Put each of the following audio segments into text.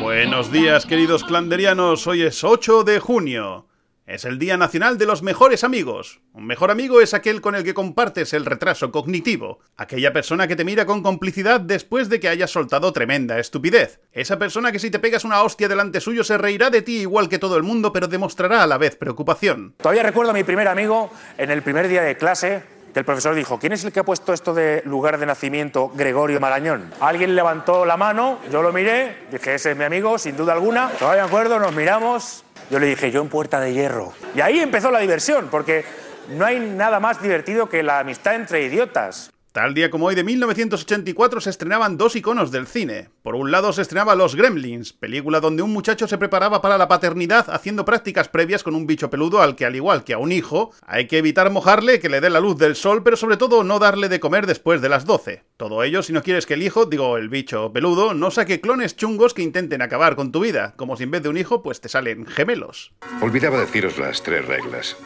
Buenos días, queridos clanderianos. Hoy es 8 de junio. Es el Día Nacional de los Mejores Amigos. Un mejor amigo es aquel con el que compartes el retraso cognitivo, aquella persona que te mira con complicidad después de que hayas soltado tremenda estupidez, esa persona que si te pegas una hostia delante suyo se reirá de ti igual que todo el mundo pero demostrará a la vez preocupación. Todavía recuerdo a mi primer amigo en el primer día de clase que el profesor dijo, ¿quién es el que ha puesto esto de lugar de nacimiento Gregorio Marañón? Alguien levantó la mano, yo lo miré, dije, ese es mi amigo, sin duda alguna. Todavía me acuerdo, nos miramos, yo le dije, yo en Puerta de Hierro. Y ahí empezó la diversión, porque no hay nada más divertido que la amistad entre idiotas. Tal día como hoy de 1984 se estrenaban dos iconos del cine. Por un lado se estrenaba Los Gremlins, película donde un muchacho se preparaba para la paternidad haciendo prácticas previas con un bicho peludo al que al igual que a un hijo, hay que evitar mojarle, que le dé la luz del sol, pero sobre todo no darle de comer después de las 12. Todo ello si no quieres que el hijo, digo el bicho peludo, no saque clones chungos que intenten acabar con tu vida, como si en vez de un hijo pues te salen gemelos. Olvidaba deciros las tres reglas.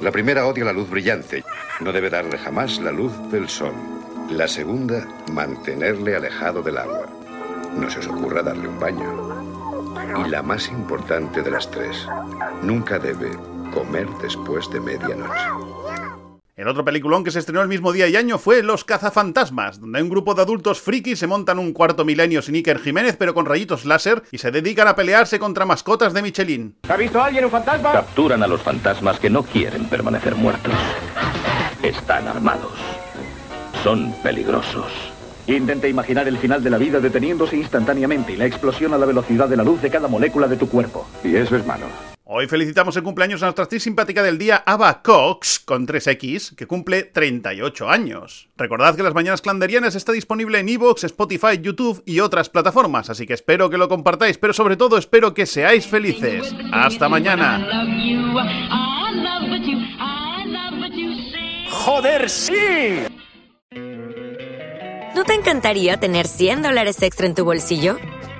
La primera odia la luz brillante. No debe darle jamás la luz del sol. La segunda, mantenerle alejado del agua. No se os ocurra darle un baño. Y la más importante de las tres, nunca debe comer después de medianoche. El otro peliculón que se estrenó el mismo día y año fue Los cazafantasmas, donde un grupo de adultos frikis se montan un cuarto milenio sin Iker Jiménez pero con rayitos láser y se dedican a pelearse contra mascotas de Michelin. ¿Ha visto alguien un fantasma? Capturan a los fantasmas que no quieren permanecer muertos. Están armados. Son peligrosos. Intenta imaginar el final de la vida deteniéndose instantáneamente y la explosión a la velocidad de la luz de cada molécula de tu cuerpo. Y eso es malo. Hoy felicitamos el cumpleaños a nuestra actriz simpática del día, Ava Cox, con 3X, que cumple 38 años. Recordad que Las Mañanas Clanderianas está disponible en Evox, Spotify, YouTube y otras plataformas, así que espero que lo compartáis, pero sobre todo espero que seáis felices. ¡Hasta mañana! ¡Joder, sí! ¿No te encantaría tener 100 dólares extra en tu bolsillo?